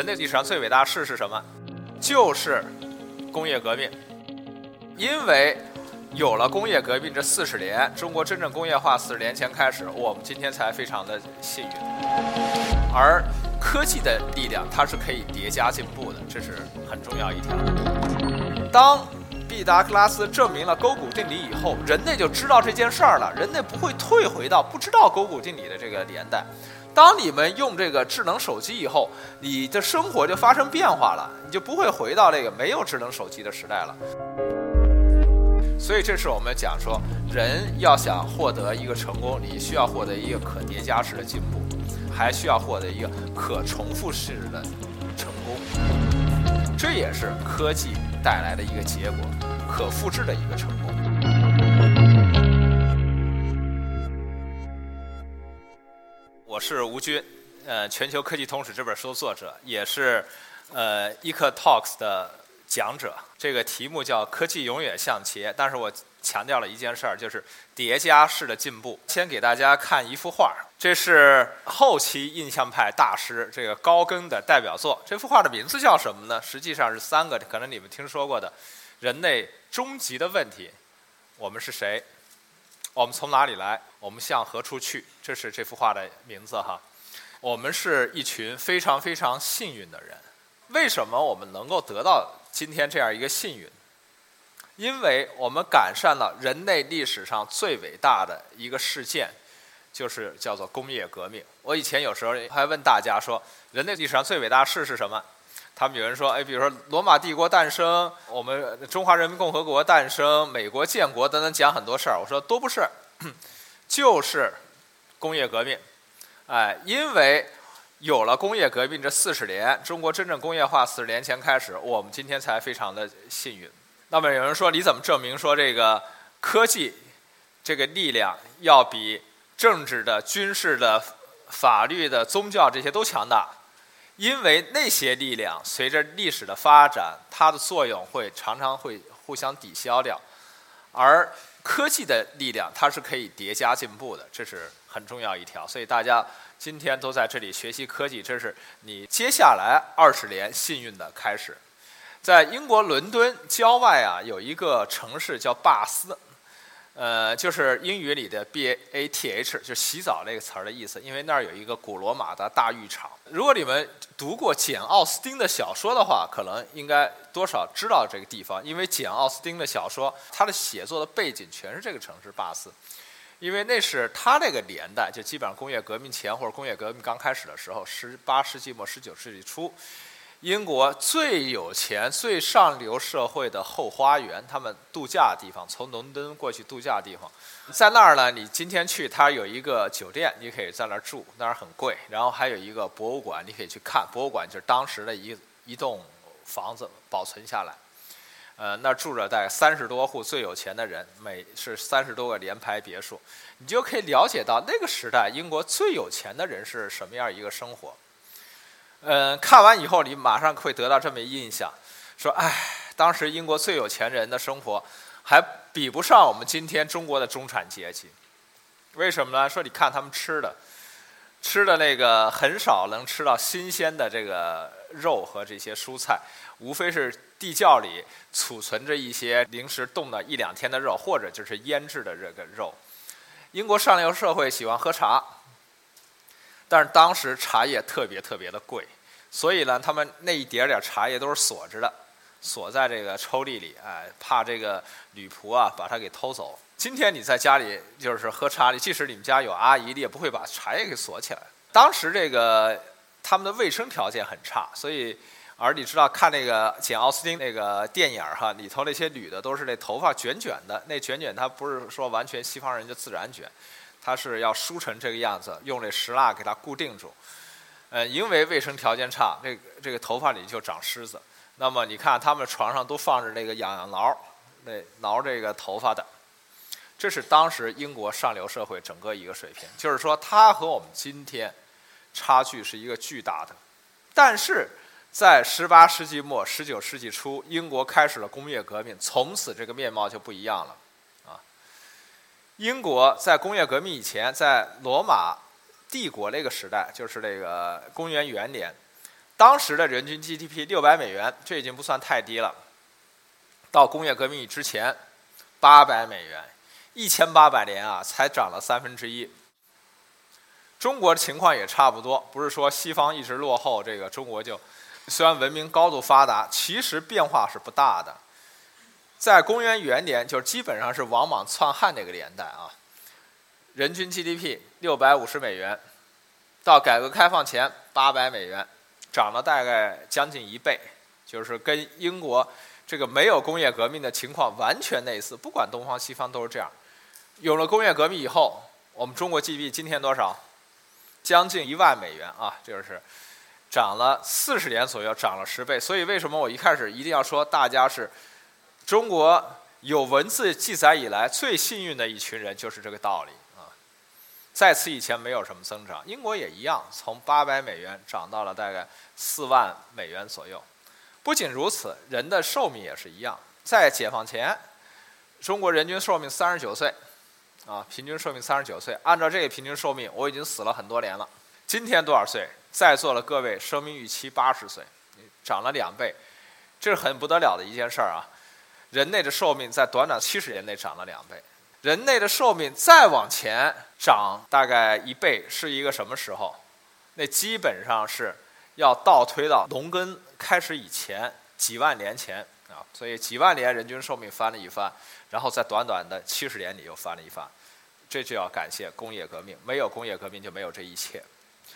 人类历史上最伟大的事是什么？就是工业革命。因为有了工业革命这四十年，中国真正工业化四十年前开始，我们今天才非常的幸运。而科技的力量，它是可以叠加进步的，这是很重要一条。当毕达哥拉斯证明了勾股定理以后，人类就知道这件事儿了，人类不会退回到不知道勾股定理的这个年代。当你们用这个智能手机以后，你的生活就发生变化了，你就不会回到这个没有智能手机的时代了。所以，这是我们讲说，人要想获得一个成功，你需要获得一个可叠加式的进步，还需要获得一个可重复式的成功。这也是科技带来的一个结果，可复制的一个成功。我是吴军，呃，《全球科技通史》这本书的作者，也是呃 Eco Talks 的讲者。这个题目叫“科技永远向前”，但是我强调了一件事儿，就是叠加式的进步。先给大家看一幅画，这是后期印象派大师这个高更的代表作。这幅画的名字叫什么呢？实际上是三个，可能你们听说过的：人类终极的问题，我们是谁？我们从哪里来？我们向何处去？这是这幅画的名字哈。我们是一群非常非常幸运的人。为什么我们能够得到今天这样一个幸运？因为我们赶上了人类历史上最伟大的一个事件，就是叫做工业革命。我以前有时候还问大家说，人类历史上最伟大的事是什么？他们有人说，哎，比如说罗马帝国诞生，我们中华人民共和国诞生，美国建国等等，讲很多事儿。我说都不是，就是工业革命。哎，因为有了工业革命这四十年，中国真正工业化四十年前开始，我们今天才非常的幸运。那么有人说，你怎么证明说这个科技这个力量要比政治的、军事的、法律的、宗教这些都强大？因为那些力量随着历史的发展，它的作用会常常会互相抵消掉，而科技的力量它是可以叠加进步的，这是很重要一条。所以大家今天都在这里学习科技，这是你接下来二十年幸运的开始。在英国伦敦郊外啊，有一个城市叫巴斯。呃，就是英语里的 B A T H，就洗澡那个词儿的意思。因为那儿有一个古罗马的大浴场。如果你们读过简·奥斯汀的小说的话，可能应该多少知道这个地方。因为简·奥斯汀的小说，他的写作的背景全是这个城市巴斯，因为那是他那个年代，就基本上工业革命前或者工业革命刚开始的时候，十八世纪末十九世纪初。英国最有钱、最上流社会的后花园，他们度假的地方，从伦敦过去度假的地方，在那儿呢。你今天去，它有一个酒店，你可以在那儿住，那儿很贵。然后还有一个博物馆，你可以去看。博物馆就是当时的一一栋房子保存下来。呃，那儿住着大概三十多户最有钱的人，每是三十多个联排别墅，你就可以了解到那个时代英国最有钱的人是什么样一个生活。嗯，看完以后，你马上会得到这么一印象，说：“哎，当时英国最有钱人的生活，还比不上我们今天中国的中产阶级。为什么呢？说你看他们吃的，吃的那个很少能吃到新鲜的这个肉和这些蔬菜，无非是地窖里储存着一些临时冻了一两天的肉，或者就是腌制的这个肉。英国上流社会喜欢喝茶。”但是当时茶叶特别特别的贵，所以呢，他们那一点点茶叶都是锁着的，锁在这个抽屉里，哎，怕这个女仆啊把它给偷走。今天你在家里就是喝茶，你即使你们家有阿姨，你也不会把茶叶给锁起来。当时这个他们的卫生条件很差，所以而你知道看那个简奥斯汀那个电影哈，里头那些女的都是那头发卷卷的，那卷卷它不是说完全西方人就自然卷。它是要梳成这个样子，用这石蜡给它固定住。呃，因为卫生条件差，这个这个头发里就长虱子。那么你看，他们床上都放着那个痒痒挠，那挠这个头发的。这是当时英国上流社会整个一个水平，就是说，它和我们今天差距是一个巨大的。但是在十八世纪末、十九世纪初，英国开始了工业革命，从此这个面貌就不一样了啊。英国在工业革命以前，在罗马帝国那个时代，就是这个公元元年，当时的人均 GDP 六百美元，这已经不算太低了。到工业革命之前，八百美元，一千八百年啊，才涨了三分之一。中国的情况也差不多，不是说西方一直落后，这个中国就虽然文明高度发达，其实变化是不大的。在公元元年，就是基本上是王莽篡汉那个年代啊，人均 GDP 六百五十美元，到改革开放前八百美元，涨了大概将近一倍，就是跟英国这个没有工业革命的情况完全类似。不管东方西方都是这样。有了工业革命以后，我们中国 GDP 今天多少？将近一万美元啊，就是涨了四十年左右，涨了十倍。所以为什么我一开始一定要说大家是中国有文字记载以来最幸运的一群人，就是这个道理啊。在此以前没有什么增长，英国也一样，从八百美元涨到了大概四万美元左右。不仅如此，人的寿命也是一样，在解放前，中国人均寿命三十九岁。啊，平均寿命三十九岁。按照这个平均寿命，我已经死了很多年了。今天多少岁？在座的各位，生命预期八十岁，涨了两倍，这是很不得了的一件事儿啊！人类的寿命在短短七十年内涨了两倍。人类的寿命再往前涨大概一倍，是一个什么时候？那基本上是要倒推到农耕开始以前几万年前啊！所以几万年人均寿命翻了一番。然后在短短的七十年里又翻了一番，这就要感谢工业革命，没有工业革命就没有这一切。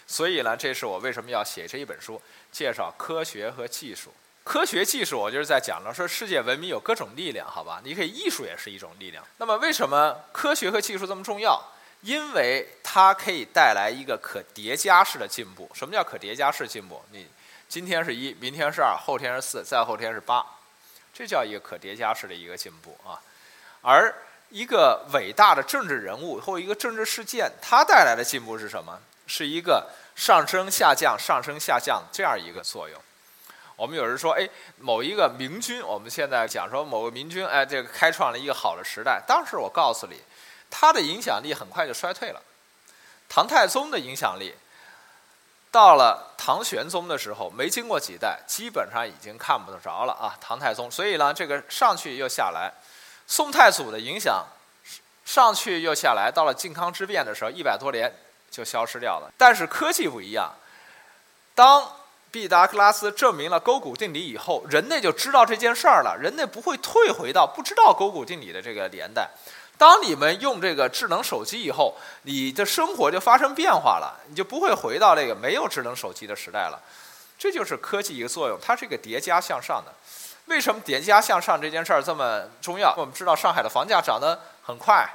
所以呢，这是我为什么要写这一本书，介绍科学和技术。科学技术，我就是在讲了，说世界文明有各种力量，好吧？你可以艺术也是一种力量。那么为什么科学和技术这么重要？因为它可以带来一个可叠加式的进步。什么叫可叠加式进步？你今天是一，明天是二，后天是四，再后天是八，这叫一个可叠加式的一个进步啊。而一个伟大的政治人物或一个政治事件，它带来的进步是什么？是一个上升下降、上升下降这样一个作用。我们有人说，哎，某一个明君，我们现在讲说某个明君，哎，这个开创了一个好的时代。当时我告诉你，他的影响力很快就衰退了。唐太宗的影响力，到了唐玄宗的时候，没经过几代，基本上已经看不着了啊。唐太宗，所以呢，这个上去又下来。宋太祖的影响上去又下来，到了靖康之变的时候，一百多年就消失掉了。但是科技不一样，当毕达哥拉斯证明了勾股定理以后，人类就知道这件事儿了。人类不会退回到不知道勾股定理的这个年代。当你们用这个智能手机以后，你的生活就发生变化了，你就不会回到那个没有智能手机的时代了。这就是科技一个作用，它是一个叠加向上的。为什么叠加向上这件事儿这么重要？我们知道上海的房价涨得很快，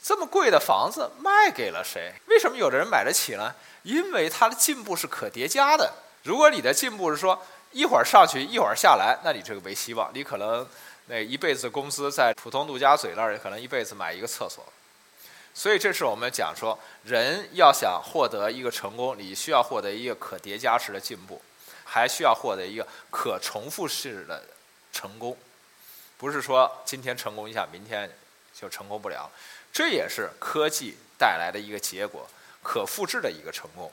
这么贵的房子卖给了谁？为什么有的人买得起呢？因为它的进步是可叠加的。如果你的进步是说一会儿上去一会儿下来，那你这个没希望。你可能那一辈子工资在普通陆家嘴那儿，可能一辈子买一个厕所。所以这是我们讲说，人要想获得一个成功，你需要获得一个可叠加式的进步。还需要获得一个可重复式的成功，不是说今天成功一下，明天就成功不了。这也是科技带来的一个结果，可复制的一个成功。